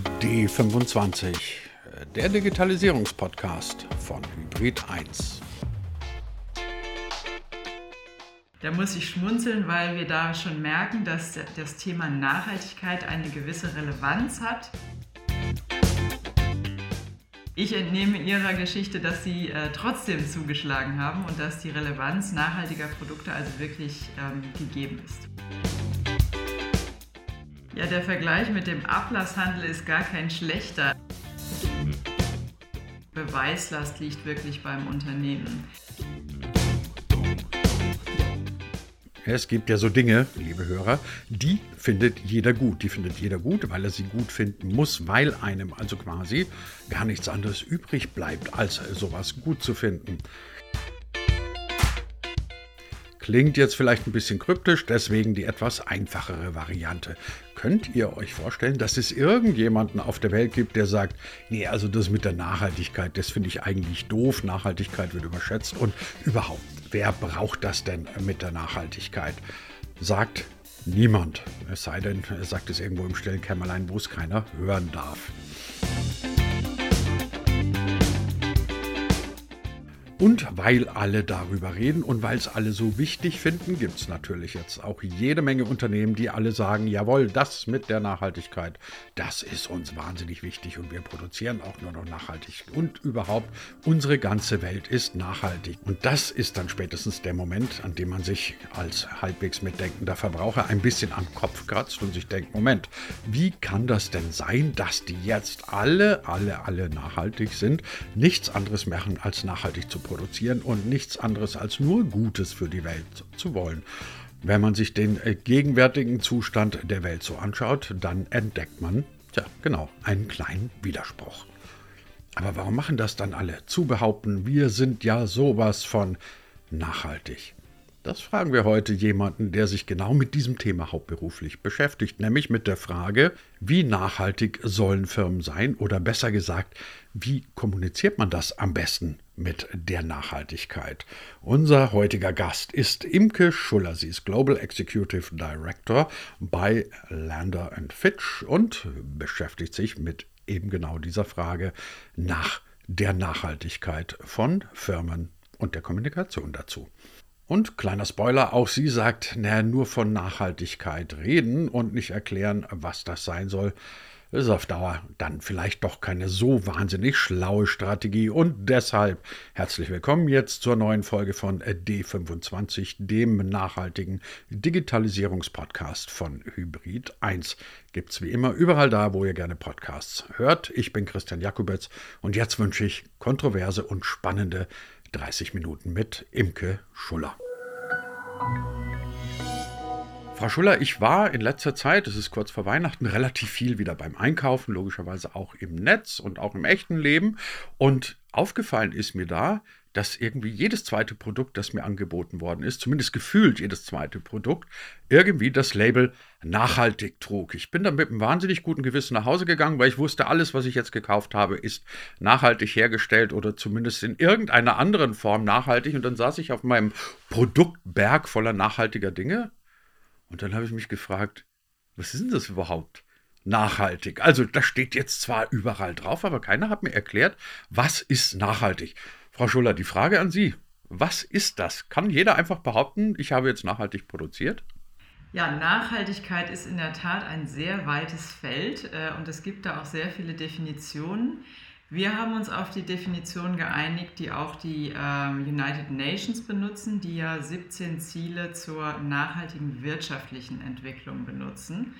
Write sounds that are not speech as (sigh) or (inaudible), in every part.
D25, der Digitalisierungspodcast von Hybrid 1. Da muss ich schmunzeln, weil wir da schon merken, dass das Thema Nachhaltigkeit eine gewisse Relevanz hat. Ich entnehme Ihrer Geschichte, dass Sie äh, trotzdem zugeschlagen haben und dass die Relevanz nachhaltiger Produkte also wirklich ähm, gegeben ist. Ja, der Vergleich mit dem Ablasshandel ist gar kein schlechter. Beweislast liegt wirklich beim Unternehmen. Es gibt ja so Dinge, liebe Hörer, die findet jeder gut. Die findet jeder gut, weil er sie gut finden muss, weil einem also quasi gar nichts anderes übrig bleibt, als sowas gut zu finden. Klingt jetzt vielleicht ein bisschen kryptisch, deswegen die etwas einfachere Variante. Könnt ihr euch vorstellen, dass es irgendjemanden auf der Welt gibt, der sagt, nee, also das mit der Nachhaltigkeit, das finde ich eigentlich doof, Nachhaltigkeit wird überschätzt und überhaupt, wer braucht das denn mit der Nachhaltigkeit? Sagt niemand, es sei denn, er sagt es irgendwo im stillen Kämmerlein, wo es keiner hören darf. Und weil alle darüber reden und weil es alle so wichtig finden, gibt es natürlich jetzt auch jede Menge Unternehmen, die alle sagen, jawohl, das mit der Nachhaltigkeit, das ist uns wahnsinnig wichtig und wir produzieren auch nur noch nachhaltig. Und überhaupt, unsere ganze Welt ist nachhaltig. Und das ist dann spätestens der Moment, an dem man sich als halbwegs mitdenkender Verbraucher ein bisschen am Kopf kratzt und sich denkt, Moment, wie kann das denn sein, dass die jetzt alle, alle, alle nachhaltig sind, nichts anderes machen als nachhaltig zu produzieren und nichts anderes als nur Gutes für die Welt zu wollen. Wenn man sich den äh, gegenwärtigen Zustand der Welt so anschaut, dann entdeckt man, ja genau, einen kleinen Widerspruch. Aber warum machen das dann alle? Zu behaupten, wir sind ja sowas von nachhaltig. Das fragen wir heute jemanden, der sich genau mit diesem Thema hauptberuflich beschäftigt, nämlich mit der Frage, wie nachhaltig sollen Firmen sein oder besser gesagt, wie kommuniziert man das am besten mit der Nachhaltigkeit? Unser heutiger Gast ist Imke Schuller. Sie ist Global Executive Director bei Lander Fitch und beschäftigt sich mit eben genau dieser Frage nach der Nachhaltigkeit von Firmen und der Kommunikation dazu. Und kleiner Spoiler, auch sie sagt, naja, nur von Nachhaltigkeit reden und nicht erklären, was das sein soll, ist auf Dauer dann vielleicht doch keine so wahnsinnig schlaue Strategie. Und deshalb herzlich willkommen jetzt zur neuen Folge von D25, dem nachhaltigen Digitalisierungspodcast von Hybrid 1. Gibt's wie immer überall da, wo ihr gerne Podcasts hört. Ich bin Christian Jakubetz und jetzt wünsche ich kontroverse und spannende 30 Minuten mit Imke Schuller. Frau Schuller, ich war in letzter Zeit, es ist kurz vor Weihnachten, relativ viel wieder beim Einkaufen, logischerweise auch im Netz und auch im echten Leben. Und aufgefallen ist mir da, dass irgendwie jedes zweite Produkt, das mir angeboten worden ist, zumindest gefühlt jedes zweite Produkt, irgendwie das Label nachhaltig trug. Ich bin dann mit einem wahnsinnig guten Gewissen nach Hause gegangen, weil ich wusste, alles, was ich jetzt gekauft habe, ist nachhaltig hergestellt oder zumindest in irgendeiner anderen Form nachhaltig. Und dann saß ich auf meinem Produktberg voller nachhaltiger Dinge. Und dann habe ich mich gefragt, was ist denn das überhaupt? Nachhaltig. Also, das steht jetzt zwar überall drauf, aber keiner hat mir erklärt, was ist nachhaltig. Frau Schuller, die Frage an Sie. Was ist das? Kann jeder einfach behaupten, ich habe jetzt nachhaltig produziert? Ja, Nachhaltigkeit ist in der Tat ein sehr weites Feld äh, und es gibt da auch sehr viele Definitionen. Wir haben uns auf die Definition geeinigt, die auch die ähm, United Nations benutzen, die ja 17 Ziele zur nachhaltigen wirtschaftlichen Entwicklung benutzen.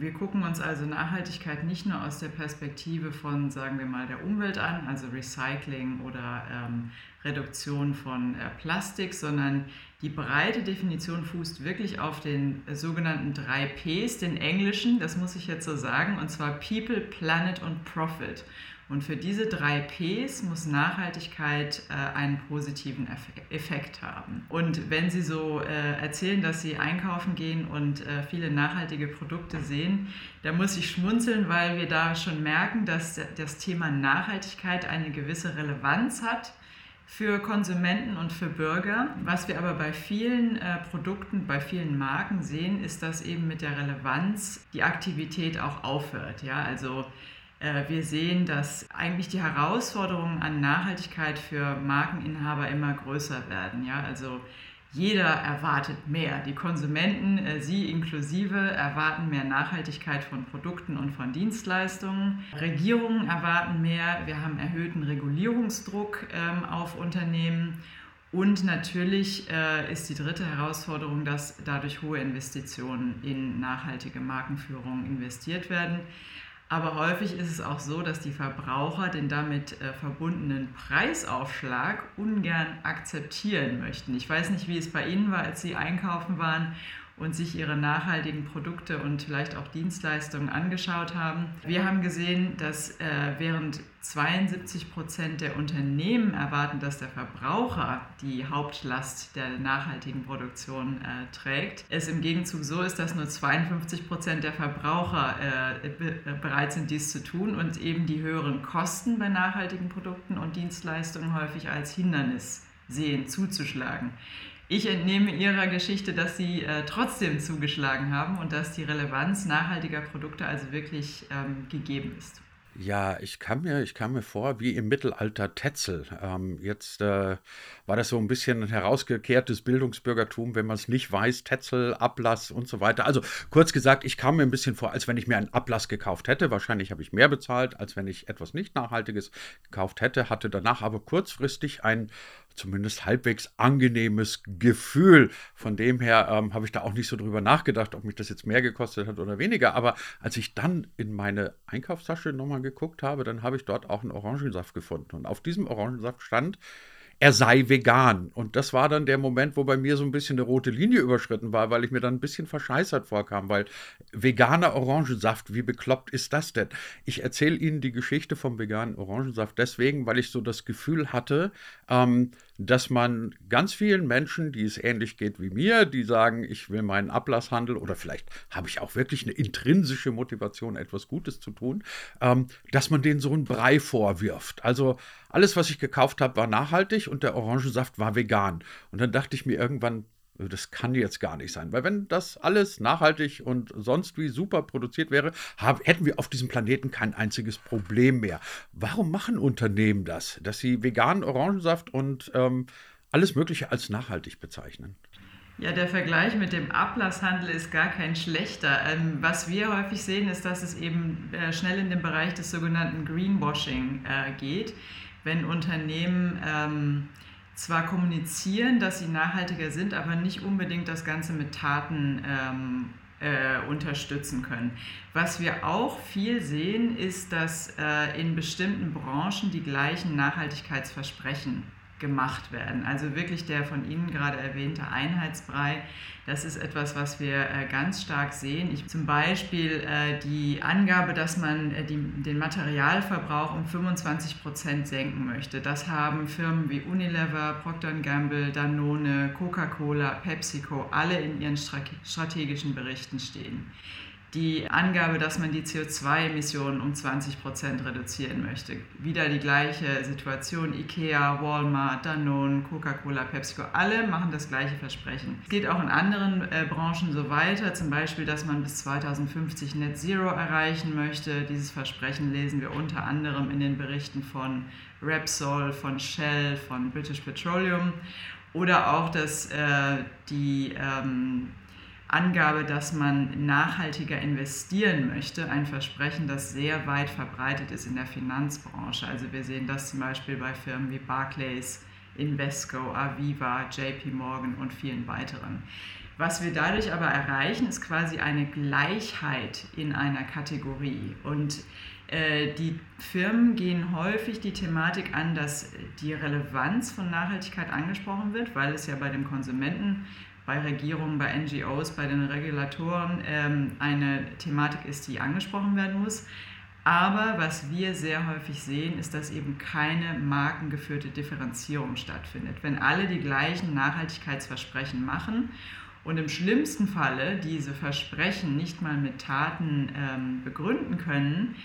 Wir gucken uns also Nachhaltigkeit nicht nur aus der Perspektive von, sagen wir mal, der Umwelt an, also Recycling oder ähm, Reduktion von äh, Plastik, sondern die breite Definition fußt wirklich auf den äh, sogenannten drei Ps, den englischen, das muss ich jetzt so sagen, und zwar People, Planet und Profit. Und für diese drei Ps muss Nachhaltigkeit äh, einen positiven Effekt haben. Und wenn Sie so äh, erzählen, dass Sie einkaufen gehen und äh, viele nachhaltige Produkte sehen, da muss ich schmunzeln, weil wir da schon merken, dass das Thema Nachhaltigkeit eine gewisse Relevanz hat für Konsumenten und für Bürger. Was wir aber bei vielen äh, Produkten, bei vielen Marken sehen, ist, dass eben mit der Relevanz die Aktivität auch aufhört. Ja? Also wir sehen, dass eigentlich die Herausforderungen an Nachhaltigkeit für Markeninhaber immer größer werden. Ja? Also jeder erwartet mehr. Die Konsumenten, äh, Sie inklusive, erwarten mehr Nachhaltigkeit von Produkten und von Dienstleistungen. Regierungen erwarten mehr. Wir haben erhöhten Regulierungsdruck ähm, auf Unternehmen. Und natürlich äh, ist die dritte Herausforderung, dass dadurch hohe Investitionen in nachhaltige Markenführung investiert werden. Aber häufig ist es auch so, dass die Verbraucher den damit äh, verbundenen Preisaufschlag ungern akzeptieren möchten. Ich weiß nicht, wie es bei Ihnen war, als Sie einkaufen waren und sich ihre nachhaltigen Produkte und vielleicht auch Dienstleistungen angeschaut haben. Wir haben gesehen, dass äh, während 72 Prozent der Unternehmen erwarten, dass der Verbraucher die Hauptlast der nachhaltigen Produktion äh, trägt, es im Gegenzug so ist, dass nur 52 Prozent der Verbraucher äh, be bereit sind, dies zu tun und eben die höheren Kosten bei nachhaltigen Produkten und Dienstleistungen häufig als Hindernis sehen, zuzuschlagen. Ich entnehme Ihrer Geschichte, dass Sie äh, trotzdem zugeschlagen haben und dass die Relevanz nachhaltiger Produkte also wirklich ähm, gegeben ist. Ja, ich kam mir, ich kam mir vor wie im Mittelalter Tetzel. Ähm, jetzt äh, war das so ein bisschen ein herausgekehrtes Bildungsbürgertum, wenn man es nicht weiß, Tetzel, Ablass und so weiter. Also kurz gesagt, ich kam mir ein bisschen vor, als wenn ich mir einen Ablass gekauft hätte. Wahrscheinlich habe ich mehr bezahlt, als wenn ich etwas nicht Nachhaltiges gekauft hätte, hatte danach aber kurzfristig ein zumindest halbwegs angenehmes Gefühl. Von dem her ähm, habe ich da auch nicht so drüber nachgedacht, ob mich das jetzt mehr gekostet hat oder weniger. Aber als ich dann in meine Einkaufstasche nochmal geguckt habe, dann habe ich dort auch einen Orangensaft gefunden. Und auf diesem Orangensaft stand er sei vegan. Und das war dann der Moment, wo bei mir so ein bisschen eine rote Linie überschritten war, weil ich mir dann ein bisschen verscheißert vorkam, weil veganer Orangensaft, wie bekloppt ist das denn? Ich erzähle Ihnen die Geschichte vom veganen Orangensaft deswegen, weil ich so das Gefühl hatte, ähm, dass man ganz vielen Menschen, die es ähnlich geht wie mir, die sagen, ich will meinen Ablasshandel oder vielleicht habe ich auch wirklich eine intrinsische Motivation, etwas Gutes zu tun, ähm, dass man denen so einen Brei vorwirft. Also alles, was ich gekauft habe, war nachhaltig und der Orangensaft war vegan. Und dann dachte ich mir irgendwann, das kann jetzt gar nicht sein, weil wenn das alles nachhaltig und sonst wie super produziert wäre, haben, hätten wir auf diesem Planeten kein einziges Problem mehr. Warum machen Unternehmen das, dass sie veganen Orangensaft und ähm, alles Mögliche als nachhaltig bezeichnen? Ja, der Vergleich mit dem Ablasshandel ist gar kein schlechter. Ähm, was wir häufig sehen, ist, dass es eben äh, schnell in den Bereich des sogenannten Greenwashing äh, geht wenn Unternehmen ähm, zwar kommunizieren, dass sie nachhaltiger sind, aber nicht unbedingt das Ganze mit Taten ähm, äh, unterstützen können. Was wir auch viel sehen, ist, dass äh, in bestimmten Branchen die gleichen Nachhaltigkeitsversprechen gemacht werden. Also wirklich der von Ihnen gerade erwähnte Einheitsbrei, das ist etwas, was wir äh, ganz stark sehen. Ich, zum Beispiel äh, die Angabe, dass man äh, die, den Materialverbrauch um 25 Prozent senken möchte. Das haben Firmen wie Unilever, Procter Gamble, Danone, Coca-Cola, PepsiCo alle in ihren strategischen Berichten stehen die Angabe, dass man die CO2-Emissionen um 20 Prozent reduzieren möchte. Wieder die gleiche Situation. IKEA, Walmart, Danone, Coca-Cola, PepsiCo, alle machen das gleiche Versprechen. Es geht auch in anderen äh, Branchen so weiter, zum Beispiel, dass man bis 2050 Net Zero erreichen möchte. Dieses Versprechen lesen wir unter anderem in den Berichten von Repsol, von Shell, von British Petroleum. Oder auch, dass äh, die ähm, Angabe, dass man nachhaltiger investieren möchte, ein Versprechen, das sehr weit verbreitet ist in der Finanzbranche. Also wir sehen das zum Beispiel bei Firmen wie Barclays, Invesco, Aviva, JP Morgan und vielen weiteren. Was wir dadurch aber erreichen, ist quasi eine Gleichheit in einer Kategorie. Und äh, die Firmen gehen häufig die Thematik an, dass die Relevanz von Nachhaltigkeit angesprochen wird, weil es ja bei dem Konsumenten bei Regierungen, bei NGOs, bei den Regulatoren ähm, eine Thematik ist, die angesprochen werden muss. Aber was wir sehr häufig sehen, ist, dass eben keine markengeführte Differenzierung stattfindet. Wenn alle die gleichen Nachhaltigkeitsversprechen machen und im schlimmsten Falle diese Versprechen nicht mal mit Taten ähm, begründen können,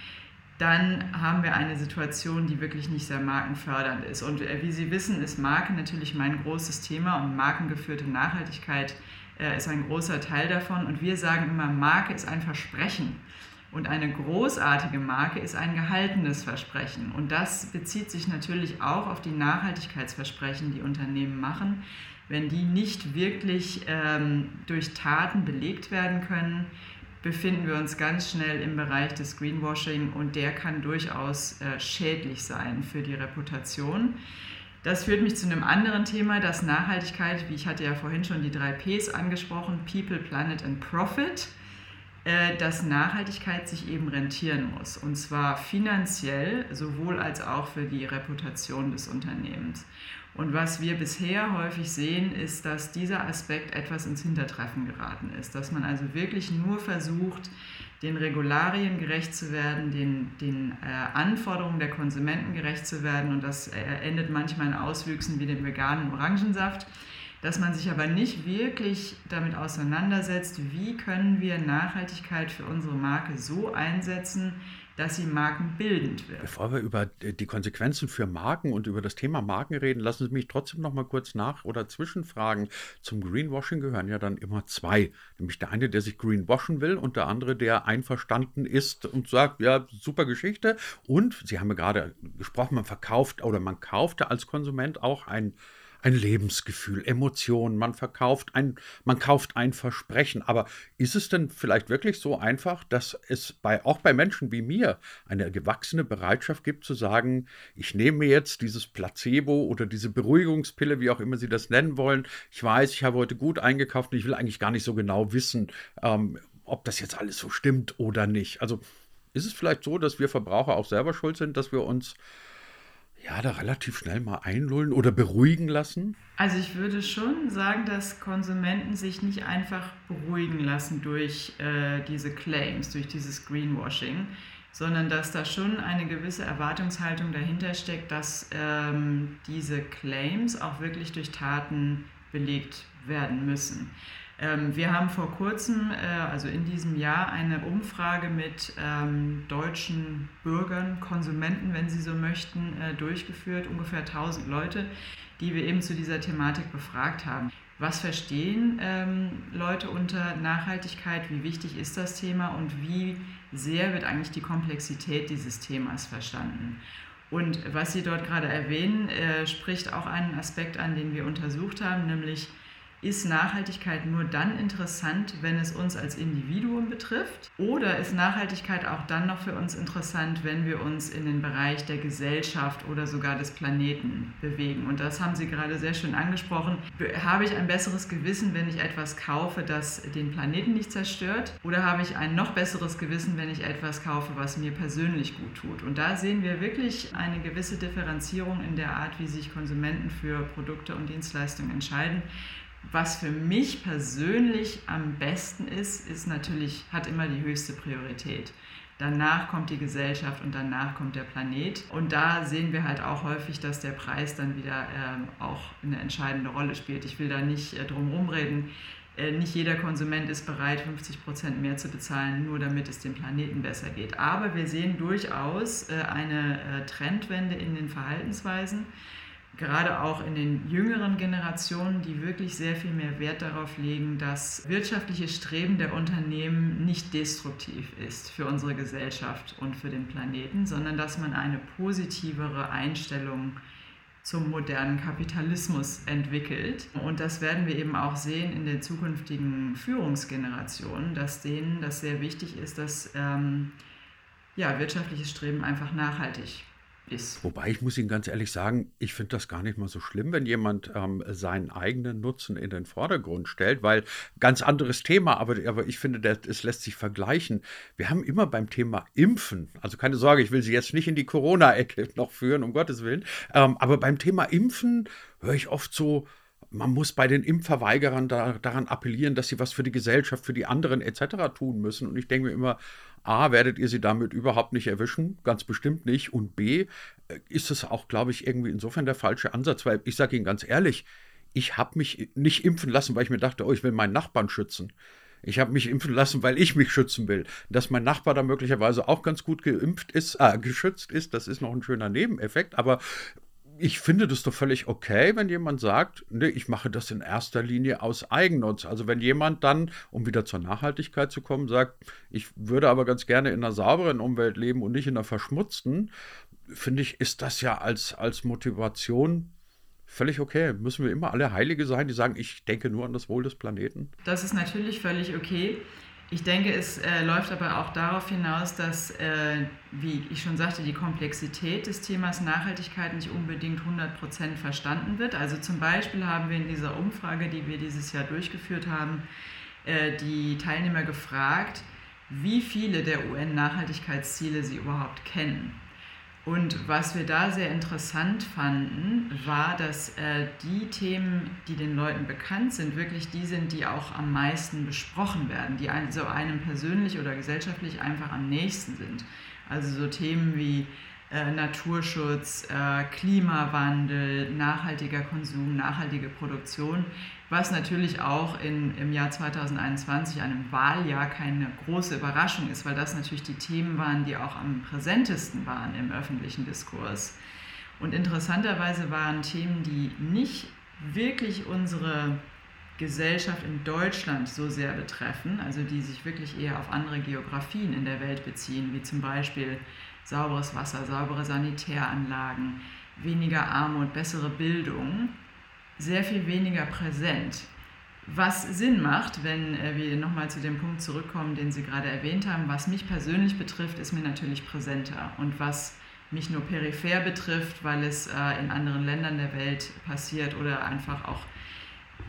dann haben wir eine Situation, die wirklich nicht sehr markenfördernd ist. Und äh, wie Sie wissen, ist Marke natürlich mein großes Thema und markengeführte Nachhaltigkeit äh, ist ein großer Teil davon. Und wir sagen immer, Marke ist ein Versprechen. Und eine großartige Marke ist ein gehaltenes Versprechen. Und das bezieht sich natürlich auch auf die Nachhaltigkeitsversprechen, die Unternehmen machen. Wenn die nicht wirklich ähm, durch Taten belegt werden können, befinden wir uns ganz schnell im Bereich des Greenwashing und der kann durchaus äh, schädlich sein für die Reputation. Das führt mich zu einem anderen Thema, das Nachhaltigkeit, wie ich hatte ja vorhin schon die drei Ps angesprochen, People, Planet and Profit, äh, dass Nachhaltigkeit sich eben rentieren muss. Und zwar finanziell sowohl als auch für die Reputation des Unternehmens. Und was wir bisher häufig sehen, ist, dass dieser Aspekt etwas ins Hintertreffen geraten ist. Dass man also wirklich nur versucht, den Regularien gerecht zu werden, den, den äh, Anforderungen der Konsumenten gerecht zu werden. Und das äh, endet manchmal in Auswüchsen wie dem veganen Orangensaft. Dass man sich aber nicht wirklich damit auseinandersetzt, wie können wir Nachhaltigkeit für unsere Marke so einsetzen, dass sie markenbildend wird. Bevor wir über die Konsequenzen für Marken und über das Thema Marken reden, lassen Sie mich trotzdem noch mal kurz nach- oder zwischenfragen. Zum Greenwashing gehören ja dann immer zwei. Nämlich der eine, der sich greenwashen will und der andere, der einverstanden ist und sagt, ja, super Geschichte. Und Sie haben ja gerade gesprochen, man verkauft oder man kaufte als Konsument auch ein ein Lebensgefühl, Emotionen, man verkauft ein, man kauft ein Versprechen. Aber ist es denn vielleicht wirklich so einfach, dass es bei, auch bei Menschen wie mir eine gewachsene Bereitschaft gibt zu sagen, ich nehme jetzt dieses Placebo oder diese Beruhigungspille, wie auch immer Sie das nennen wollen. Ich weiß, ich habe heute gut eingekauft und ich will eigentlich gar nicht so genau wissen, ähm, ob das jetzt alles so stimmt oder nicht. Also ist es vielleicht so, dass wir Verbraucher auch selber schuld sind, dass wir uns ja, da relativ schnell mal einlullen oder beruhigen lassen? Also ich würde schon sagen, dass Konsumenten sich nicht einfach beruhigen lassen durch äh, diese Claims, durch dieses Greenwashing, sondern dass da schon eine gewisse Erwartungshaltung dahinter steckt, dass ähm, diese Claims auch wirklich durch Taten belegt werden müssen. Ähm, wir haben vor kurzem, äh, also in diesem Jahr, eine Umfrage mit ähm, deutschen Bürgern, Konsumenten, wenn Sie so möchten, äh, durchgeführt, ungefähr 1000 Leute, die wir eben zu dieser Thematik befragt haben. Was verstehen ähm, Leute unter Nachhaltigkeit? Wie wichtig ist das Thema und wie sehr wird eigentlich die Komplexität dieses Themas verstanden? Und was Sie dort gerade erwähnen, äh, spricht auch einen Aspekt an, den wir untersucht haben, nämlich ist Nachhaltigkeit nur dann interessant, wenn es uns als Individuum betrifft? Oder ist Nachhaltigkeit auch dann noch für uns interessant, wenn wir uns in den Bereich der Gesellschaft oder sogar des Planeten bewegen? Und das haben Sie gerade sehr schön angesprochen. Habe ich ein besseres Gewissen, wenn ich etwas kaufe, das den Planeten nicht zerstört? Oder habe ich ein noch besseres Gewissen, wenn ich etwas kaufe, was mir persönlich gut tut? Und da sehen wir wirklich eine gewisse Differenzierung in der Art, wie sich Konsumenten für Produkte und Dienstleistungen entscheiden was für mich persönlich am besten ist, ist natürlich, hat immer die höchste Priorität. Danach kommt die Gesellschaft und danach kommt der Planet. Und da sehen wir halt auch häufig, dass der Preis dann wieder äh, auch eine entscheidende Rolle spielt. Ich will da nicht äh, drum rumreden. Äh, nicht jeder Konsument ist bereit, 50 Prozent mehr zu bezahlen, nur damit es dem Planeten besser geht. Aber wir sehen durchaus äh, eine äh, Trendwende in den Verhaltensweisen gerade auch in den jüngeren Generationen, die wirklich sehr viel mehr Wert darauf legen, dass wirtschaftliches Streben der Unternehmen nicht destruktiv ist für unsere Gesellschaft und für den Planeten, sondern dass man eine positivere Einstellung zum modernen Kapitalismus entwickelt. Und das werden wir eben auch sehen in den zukünftigen Führungsgenerationen, dass denen das sehr wichtig ist, dass ähm, ja, wirtschaftliches Streben einfach nachhaltig ist. Wobei ich muss Ihnen ganz ehrlich sagen, ich finde das gar nicht mal so schlimm, wenn jemand ähm, seinen eigenen Nutzen in den Vordergrund stellt, weil ganz anderes Thema, aber, aber ich finde, es lässt sich vergleichen. Wir haben immer beim Thema Impfen, also keine Sorge, ich will Sie jetzt nicht in die Corona-Ecke (laughs) noch führen, um Gottes Willen, ähm, aber beim Thema Impfen höre ich oft so, man muss bei den Impfverweigerern da, daran appellieren, dass sie was für die Gesellschaft, für die anderen etc. tun müssen. Und ich denke mir immer, A, werdet ihr sie damit überhaupt nicht erwischen, ganz bestimmt nicht. Und B, äh, ist es auch, glaube ich, irgendwie insofern der falsche Ansatz, weil ich sage Ihnen ganz ehrlich, ich habe mich nicht impfen lassen, weil ich mir dachte, oh, ich will meinen Nachbarn schützen. Ich habe mich impfen lassen, weil ich mich schützen will. Dass mein Nachbar da möglicherweise auch ganz gut geimpft ist, äh, geschützt ist, das ist noch ein schöner Nebeneffekt. Aber ich finde das doch völlig okay, wenn jemand sagt, nee, ich mache das in erster Linie aus Eigennutz. Also wenn jemand dann, um wieder zur Nachhaltigkeit zu kommen, sagt, ich würde aber ganz gerne in einer sauberen Umwelt leben und nicht in einer verschmutzten, finde ich, ist das ja als, als Motivation völlig okay. Müssen wir immer alle Heilige sein, die sagen, ich denke nur an das Wohl des Planeten? Das ist natürlich völlig okay. Ich denke, es äh, läuft aber auch darauf hinaus, dass, äh, wie ich schon sagte, die Komplexität des Themas Nachhaltigkeit nicht unbedingt 100% verstanden wird. Also zum Beispiel haben wir in dieser Umfrage, die wir dieses Jahr durchgeführt haben, äh, die Teilnehmer gefragt, wie viele der UN-Nachhaltigkeitsziele sie überhaupt kennen. Und was wir da sehr interessant fanden, war, dass äh, die Themen, die den Leuten bekannt sind, wirklich die sind, die auch am meisten besprochen werden, die ein, so einem persönlich oder gesellschaftlich einfach am nächsten sind. Also so Themen wie äh, Naturschutz, äh, Klimawandel, nachhaltiger Konsum, nachhaltige Produktion, was natürlich auch in, im Jahr 2021, einem Wahljahr, keine große Überraschung ist, weil das natürlich die Themen waren, die auch am präsentesten waren im öffentlichen Diskurs. Und interessanterweise waren Themen, die nicht wirklich unsere Gesellschaft in Deutschland so sehr betreffen, also die sich wirklich eher auf andere Geografien in der Welt beziehen, wie zum Beispiel sauberes Wasser, saubere Sanitäranlagen, weniger Armut, bessere Bildung, sehr viel weniger präsent. Was Sinn macht, wenn äh, wir nochmal zu dem Punkt zurückkommen, den Sie gerade erwähnt haben, was mich persönlich betrifft, ist mir natürlich präsenter. Und was mich nur peripher betrifft, weil es äh, in anderen Ländern der Welt passiert oder einfach auch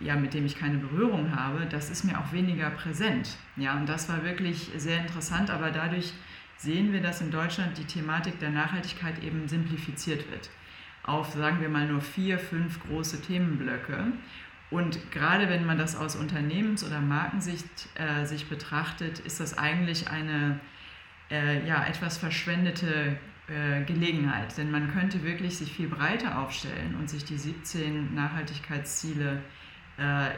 ja, mit dem ich keine Berührung habe, das ist mir auch weniger präsent. Ja, und das war wirklich sehr interessant, aber dadurch sehen wir, dass in Deutschland die Thematik der Nachhaltigkeit eben simplifiziert wird auf, sagen wir mal, nur vier, fünf große Themenblöcke. Und gerade wenn man das aus Unternehmens- oder Markensicht äh, sich betrachtet, ist das eigentlich eine äh, ja, etwas verschwendete äh, Gelegenheit. Denn man könnte wirklich sich viel breiter aufstellen und sich die 17 Nachhaltigkeitsziele äh,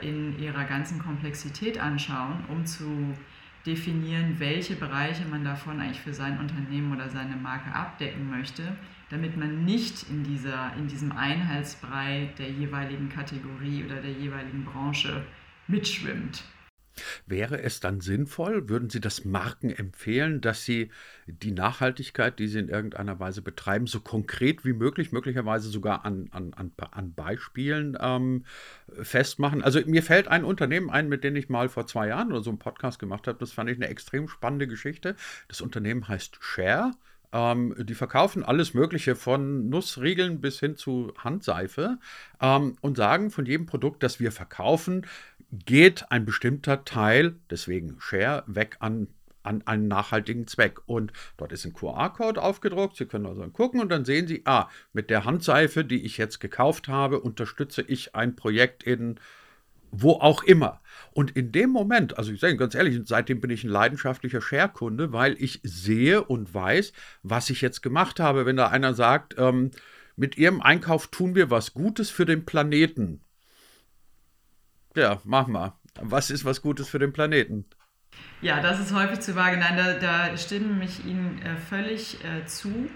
in ihrer ganzen Komplexität anschauen, um zu definieren, welche Bereiche man davon eigentlich für sein Unternehmen oder seine Marke abdecken möchte, damit man nicht in, dieser, in diesem Einheitsbrei der jeweiligen Kategorie oder der jeweiligen Branche mitschwimmt. Wäre es dann sinnvoll, würden Sie das Marken empfehlen, dass sie die Nachhaltigkeit, die sie in irgendeiner Weise betreiben, so konkret wie möglich, möglicherweise sogar an, an, an Beispielen ähm, festmachen? Also mir fällt ein Unternehmen ein, mit dem ich mal vor zwei Jahren oder so einen Podcast gemacht habe. Das fand ich eine extrem spannende Geschichte. Das Unternehmen heißt Share. Ähm, die verkaufen alles Mögliche von Nussriegeln bis hin zu Handseife ähm, und sagen, von jedem Produkt, das wir verkaufen, geht ein bestimmter Teil, deswegen Share, weg an, an einen nachhaltigen Zweck. Und dort ist ein QR-Code aufgedruckt. Sie können also gucken und dann sehen Sie, ah, mit der Handseife, die ich jetzt gekauft habe, unterstütze ich ein Projekt in wo auch immer. Und in dem Moment, also ich sage ganz ehrlich, seitdem bin ich ein leidenschaftlicher Share-Kunde, weil ich sehe und weiß, was ich jetzt gemacht habe. Wenn da einer sagt, ähm, mit Ihrem Einkauf tun wir was Gutes für den Planeten, ja, mach mal. Was ist was Gutes für den Planeten? Ja, das ist häufig zu vage. Nein, da, da stimme ich Ihnen äh, völlig äh, zu.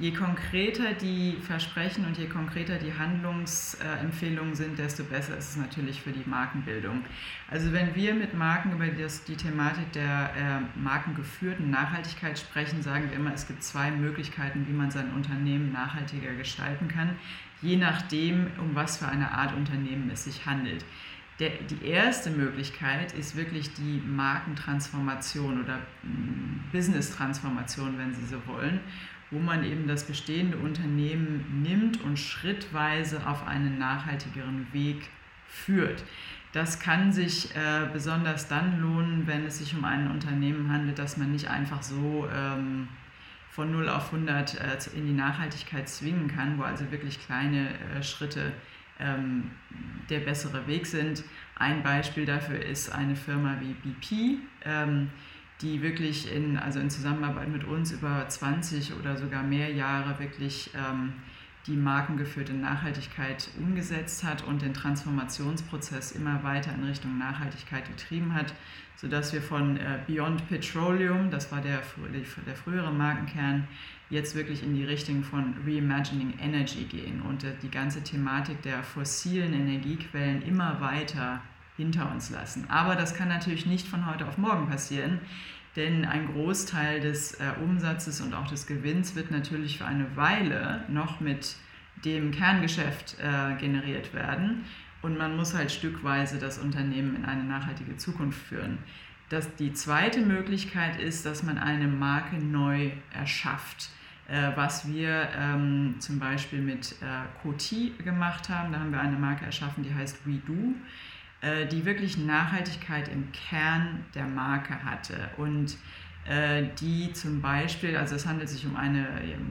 Je konkreter die Versprechen und je konkreter die Handlungsempfehlungen sind, desto besser ist es natürlich für die Markenbildung. Also wenn wir mit Marken über das, die Thematik der äh, markengeführten Nachhaltigkeit sprechen, sagen wir immer, es gibt zwei Möglichkeiten, wie man sein Unternehmen nachhaltiger gestalten kann, je nachdem, um was für eine Art Unternehmen es sich handelt. Der, die erste Möglichkeit ist wirklich die Markentransformation oder mm, Business-Transformation, wenn Sie so wollen, wo man eben das bestehende Unternehmen nimmt und schrittweise auf einen nachhaltigeren Weg führt. Das kann sich äh, besonders dann lohnen, wenn es sich um ein Unternehmen handelt, das man nicht einfach so ähm, von 0 auf 100 äh, in die Nachhaltigkeit zwingen kann, wo also wirklich kleine äh, Schritte ähm, der bessere Weg sind. Ein Beispiel dafür ist eine Firma wie BP, ähm, die wirklich in, also in Zusammenarbeit mit uns über 20 oder sogar mehr Jahre wirklich ähm, die markengeführte Nachhaltigkeit umgesetzt hat und den Transformationsprozess immer weiter in Richtung Nachhaltigkeit getrieben hat, sodass wir von äh, Beyond Petroleum, das war der, der frühere Markenkern, jetzt wirklich in die Richtung von Reimagining Energy gehen und äh, die ganze Thematik der fossilen Energiequellen immer weiter hinter uns lassen. Aber das kann natürlich nicht von heute auf morgen passieren, denn ein Großteil des äh, Umsatzes und auch des Gewinns wird natürlich für eine Weile noch mit dem Kerngeschäft äh, generiert werden. Und man muss halt stückweise das Unternehmen in eine nachhaltige Zukunft führen. Das, die zweite Möglichkeit ist, dass man eine Marke neu erschafft. Äh, was wir ähm, zum Beispiel mit äh, Coty gemacht haben, da haben wir eine Marke erschaffen, die heißt WeDo. Äh, die wirklich Nachhaltigkeit im Kern der Marke hatte. Und äh, die zum Beispiel, also es handelt sich um eine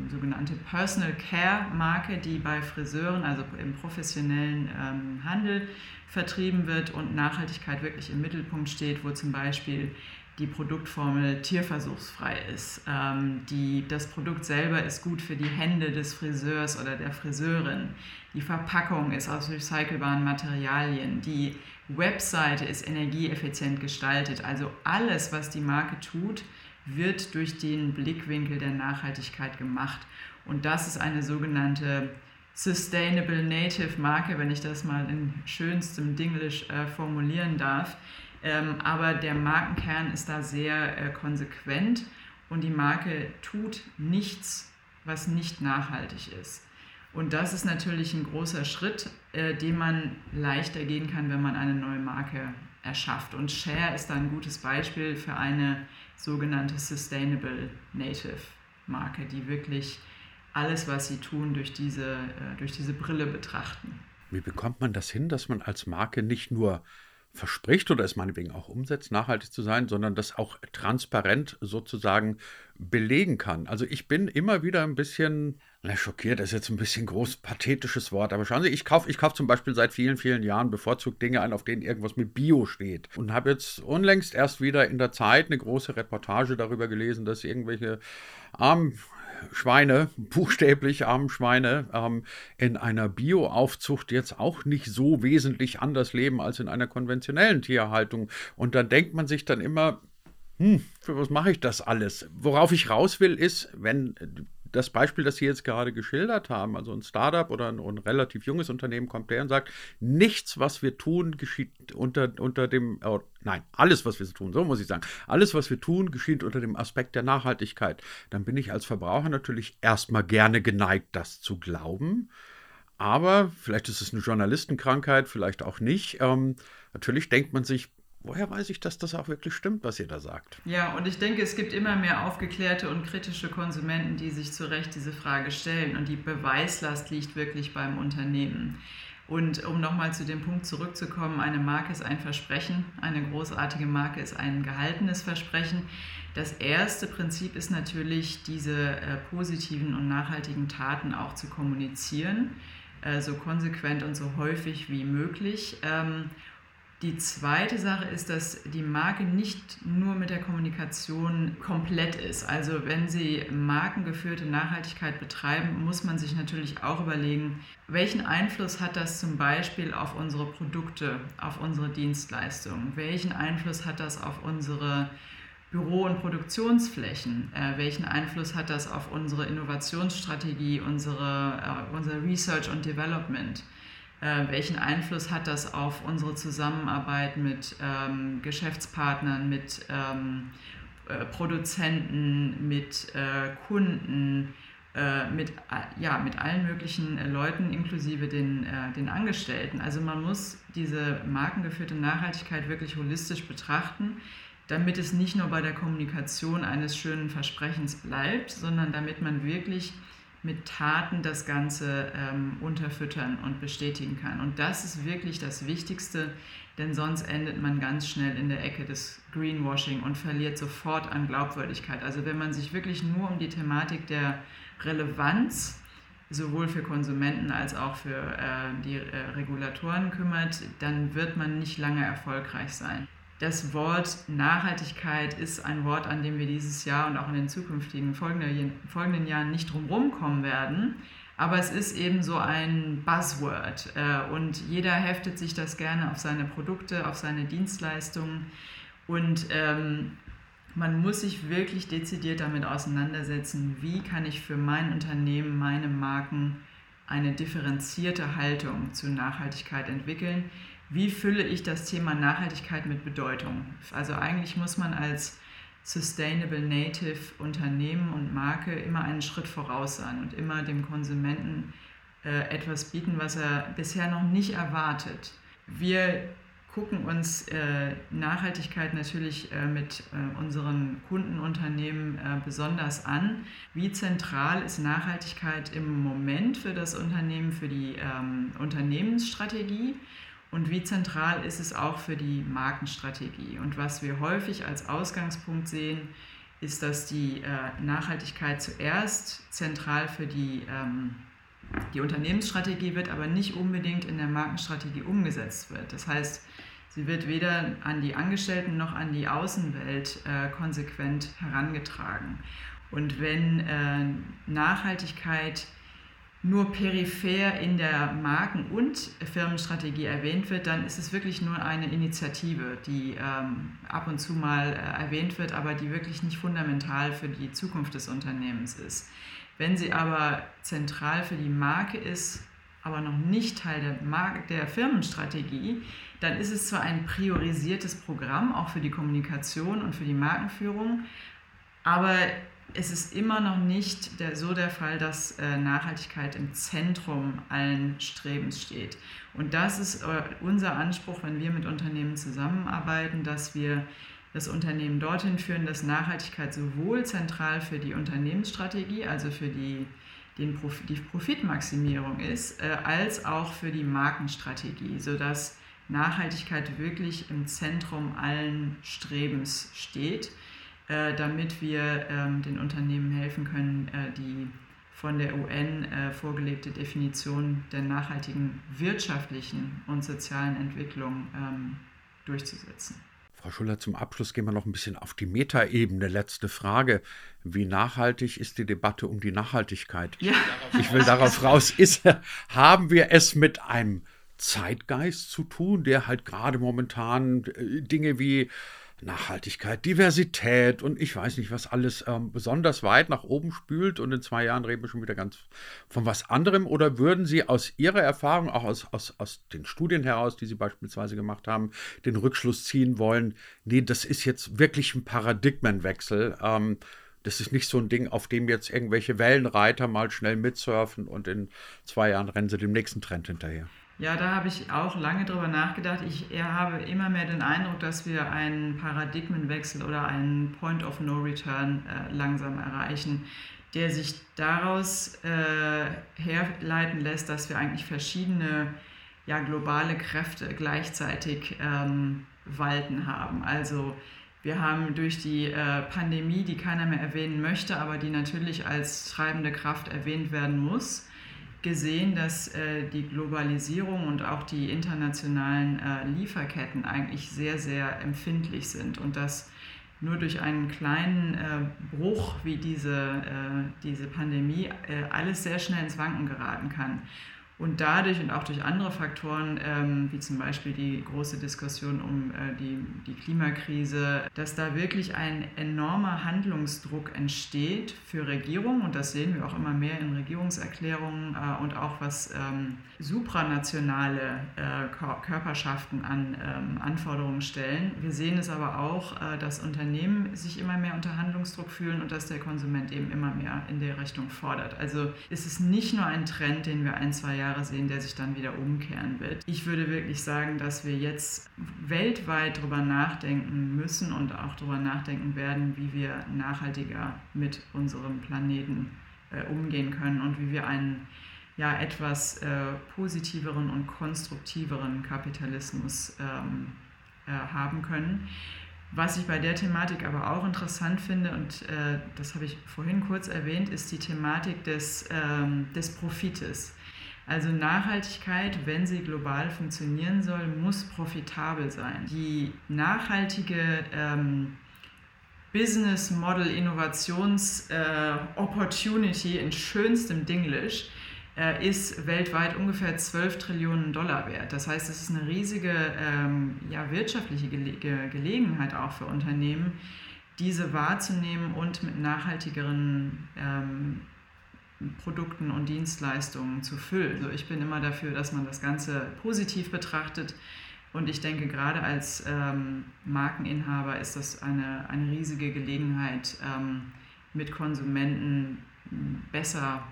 sogenannte Personal Care Marke, die bei Friseuren, also im professionellen ähm, Handel vertrieben wird und Nachhaltigkeit wirklich im Mittelpunkt steht, wo zum Beispiel die Produktformel tierversuchsfrei ist. Ähm, die, das Produkt selber ist gut für die Hände des Friseurs oder der Friseurin. Die Verpackung ist aus recycelbaren Materialien. Die Webseite ist energieeffizient gestaltet. Also alles, was die Marke tut, wird durch den Blickwinkel der Nachhaltigkeit gemacht. Und das ist eine sogenannte Sustainable Native Marke, wenn ich das mal in schönstem Dinglish äh, formulieren darf. Ähm, aber der Markenkern ist da sehr äh, konsequent und die Marke tut nichts, was nicht nachhaltig ist. Und das ist natürlich ein großer Schritt, äh, den man leichter gehen kann, wenn man eine neue Marke erschafft. Und Share ist da ein gutes Beispiel für eine sogenannte Sustainable Native Marke, die wirklich alles, was sie tun, durch diese, äh, durch diese Brille betrachten. Wie bekommt man das hin, dass man als Marke nicht nur verspricht oder es meinetwegen auch umsetzt, nachhaltig zu sein, sondern das auch transparent sozusagen belegen kann. Also ich bin immer wieder ein bisschen, na, schockiert ist jetzt ein bisschen groß, pathetisches Wort, aber schauen Sie, ich kaufe ich kauf zum Beispiel seit vielen, vielen Jahren bevorzugt Dinge ein, auf denen irgendwas mit Bio steht. Und habe jetzt unlängst erst wieder in der Zeit eine große Reportage darüber gelesen, dass irgendwelche armen Schweine, buchstäblich armen Schweine, ähm, in einer Bioaufzucht jetzt auch nicht so wesentlich anders leben als in einer konventionellen Tierhaltung. Und dann denkt man sich dann immer, hm, für was mache ich das alles? Worauf ich raus will, ist, wenn das Beispiel, das Sie jetzt gerade geschildert haben, also ein Startup oder ein, ein, relativ junges Unternehmen kommt der und sagt, nichts, was wir tun, geschieht unter, unter dem, äh, nein, alles, was wir tun, so muss ich sagen, alles, was wir tun, geschieht unter dem Aspekt der Nachhaltigkeit. Dann bin ich als Verbraucher natürlich erstmal gerne geneigt, das zu glauben. Aber vielleicht ist es eine Journalistenkrankheit, vielleicht auch nicht. Ähm, natürlich denkt man sich, woher weiß ich, dass das auch wirklich stimmt, was ihr da sagt? Ja, und ich denke, es gibt immer mehr aufgeklärte und kritische Konsumenten, die sich zu Recht diese Frage stellen. Und die Beweislast liegt wirklich beim Unternehmen. Und um nochmal zu dem Punkt zurückzukommen, eine Marke ist ein Versprechen, eine großartige Marke ist ein gehaltenes Versprechen. Das erste Prinzip ist natürlich, diese äh, positiven und nachhaltigen Taten auch zu kommunizieren, äh, so konsequent und so häufig wie möglich. Die zweite Sache ist, dass die Marke nicht nur mit der Kommunikation komplett ist. Also wenn Sie markengeführte Nachhaltigkeit betreiben, muss man sich natürlich auch überlegen, welchen Einfluss hat das zum Beispiel auf unsere Produkte, auf unsere Dienstleistungen? Welchen Einfluss hat das auf unsere Büro- und Produktionsflächen? Äh, welchen Einfluss hat das auf unsere Innovationsstrategie, unsere, äh, unser Research und Development? Äh, welchen Einfluss hat das auf unsere Zusammenarbeit mit ähm, Geschäftspartnern, mit ähm, äh, Produzenten, mit äh, Kunden, äh, mit, ja, mit allen möglichen äh, Leuten, inklusive den, den Angestellten. Also man muss diese markengeführte Nachhaltigkeit wirklich holistisch betrachten, damit es nicht nur bei der Kommunikation eines schönen Versprechens bleibt, sondern damit man wirklich mit Taten das Ganze ähm, unterfüttern und bestätigen kann. Und das ist wirklich das Wichtigste, denn sonst endet man ganz schnell in der Ecke des Greenwashing und verliert sofort an Glaubwürdigkeit. Also wenn man sich wirklich nur um die Thematik der Relevanz sowohl für Konsumenten als auch für äh, die äh, Regulatoren kümmert, dann wird man nicht lange erfolgreich sein. Das Wort Nachhaltigkeit ist ein Wort, an dem wir dieses Jahr und auch in den zukünftigen folgenden, folgenden Jahren nicht drumherum kommen werden. Aber es ist eben so ein Buzzword äh, und jeder heftet sich das gerne auf seine Produkte, auf seine Dienstleistungen. Und ähm, man muss sich wirklich dezidiert damit auseinandersetzen, wie kann ich für mein Unternehmen, meine Marken eine differenzierte Haltung zu Nachhaltigkeit entwickeln. Wie fülle ich das Thema Nachhaltigkeit mit Bedeutung? Also eigentlich muss man als Sustainable Native Unternehmen und Marke immer einen Schritt voraus sein und immer dem Konsumenten äh, etwas bieten, was er bisher noch nicht erwartet. Wir gucken uns äh, Nachhaltigkeit natürlich äh, mit äh, unseren Kundenunternehmen äh, besonders an. Wie zentral ist Nachhaltigkeit im Moment für das Unternehmen, für die ähm, Unternehmensstrategie? und wie zentral ist es auch für die Markenstrategie. Und was wir häufig als Ausgangspunkt sehen, ist, dass die äh, Nachhaltigkeit zuerst zentral für die, ähm, die Unternehmensstrategie wird, aber nicht unbedingt in der Markenstrategie umgesetzt wird. Das heißt, sie wird weder an die Angestellten noch an die Außenwelt äh, konsequent herangetragen. Und wenn äh, Nachhaltigkeit nur peripher in der Marken- und Firmenstrategie erwähnt wird, dann ist es wirklich nur eine Initiative, die ähm, ab und zu mal äh, erwähnt wird, aber die wirklich nicht fundamental für die Zukunft des Unternehmens ist. Wenn sie aber zentral für die Marke ist, aber noch nicht Teil der, Marke, der Firmenstrategie, dann ist es zwar ein priorisiertes Programm, auch für die Kommunikation und für die Markenführung, aber es ist immer noch nicht der, so der Fall, dass äh, Nachhaltigkeit im Zentrum allen Strebens steht. Und das ist äh, unser Anspruch, wenn wir mit Unternehmen zusammenarbeiten, dass wir das Unternehmen dorthin führen, dass Nachhaltigkeit sowohl zentral für die Unternehmensstrategie, also für die, den Prof die Profitmaximierung ist, äh, als auch für die Markenstrategie, sodass Nachhaltigkeit wirklich im Zentrum allen Strebens steht äh, damit wir ähm, den Unternehmen helfen können, äh, die von der UN äh, vorgelegte Definition der nachhaltigen wirtschaftlichen und sozialen Entwicklung ähm, durchzusetzen. Frau Schuller, zum Abschluss gehen wir noch ein bisschen auf die Metaebene. Letzte Frage. Wie nachhaltig ist die Debatte um die Nachhaltigkeit? Ja. Ich will darauf raus, ist, haben wir es mit einem Zeitgeist zu tun, der halt gerade momentan Dinge wie Nachhaltigkeit, Diversität und ich weiß nicht, was alles ähm, besonders weit nach oben spült und in zwei Jahren reden wir schon wieder ganz von was anderem? Oder würden Sie aus Ihrer Erfahrung, auch aus, aus, aus den Studien heraus, die Sie beispielsweise gemacht haben, den Rückschluss ziehen wollen, nee, das ist jetzt wirklich ein Paradigmenwechsel. Ähm, das ist nicht so ein Ding, auf dem jetzt irgendwelche Wellenreiter mal schnell mitsurfen und in zwei Jahren rennen sie dem nächsten Trend hinterher. Ja, da habe ich auch lange drüber nachgedacht. Ich habe immer mehr den Eindruck, dass wir einen Paradigmenwechsel oder einen Point of No Return äh, langsam erreichen, der sich daraus äh, herleiten lässt, dass wir eigentlich verschiedene ja, globale Kräfte gleichzeitig ähm, walten haben. Also wir haben durch die äh, Pandemie, die keiner mehr erwähnen möchte, aber die natürlich als treibende Kraft erwähnt werden muss, gesehen, dass äh, die Globalisierung und auch die internationalen äh, Lieferketten eigentlich sehr, sehr empfindlich sind und dass nur durch einen kleinen äh, Bruch wie diese, äh, diese Pandemie äh, alles sehr schnell ins Wanken geraten kann. Und dadurch und auch durch andere Faktoren, ähm, wie zum Beispiel die große Diskussion um äh, die, die Klimakrise, dass da wirklich ein enormer Handlungsdruck entsteht für Regierungen. Und das sehen wir auch immer mehr in Regierungserklärungen äh, und auch was ähm, supranationale äh, Körperschaften an ähm, Anforderungen stellen. Wir sehen es aber auch, äh, dass Unternehmen sich immer mehr unter Handlungsdruck fühlen und dass der Konsument eben immer mehr in der Richtung fordert. Also ist es nicht nur ein Trend, den wir ein, zwei Jahre Jahre sehen, der sich dann wieder umkehren wird. Ich würde wirklich sagen, dass wir jetzt weltweit darüber nachdenken müssen und auch darüber nachdenken werden, wie wir nachhaltiger mit unserem Planeten äh, umgehen können und wie wir einen ja, etwas äh, positiveren und konstruktiveren Kapitalismus ähm, äh, haben können. Was ich bei der Thematik aber auch interessant finde, und äh, das habe ich vorhin kurz erwähnt, ist die Thematik des, ähm, des Profites. Also Nachhaltigkeit, wenn sie global funktionieren soll, muss profitabel sein. Die nachhaltige ähm, Business Model Innovations äh, Opportunity in schönstem Dinglish äh, ist weltweit ungefähr 12 Trillionen Dollar wert. Das heißt, es ist eine riesige ähm, ja, wirtschaftliche Gele Gelegenheit auch für Unternehmen, diese wahrzunehmen und mit nachhaltigeren ähm, Produkten und Dienstleistungen zu füllen. Also ich bin immer dafür, dass man das Ganze positiv betrachtet. Und ich denke, gerade als ähm, Markeninhaber ist das eine, eine riesige Gelegenheit, ähm, mit Konsumenten besser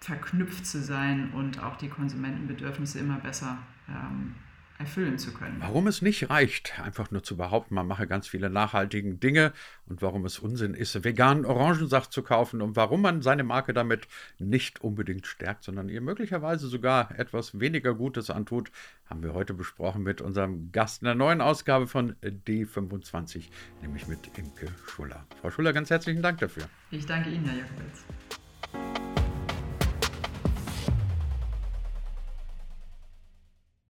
verknüpft zu sein und auch die Konsumentenbedürfnisse immer besser ähm, erfüllen zu können. Warum es nicht reicht, einfach nur zu behaupten, man mache ganz viele nachhaltige Dinge und warum es Unsinn ist, veganen Orangensaft zu kaufen und warum man seine Marke damit nicht unbedingt stärkt, sondern ihr möglicherweise sogar etwas weniger Gutes antut, haben wir heute besprochen mit unserem Gast in der neuen Ausgabe von D25, nämlich mit Imke Schuller. Frau Schuller, ganz herzlichen Dank dafür. Ich danke Ihnen, Herr Jakobitz.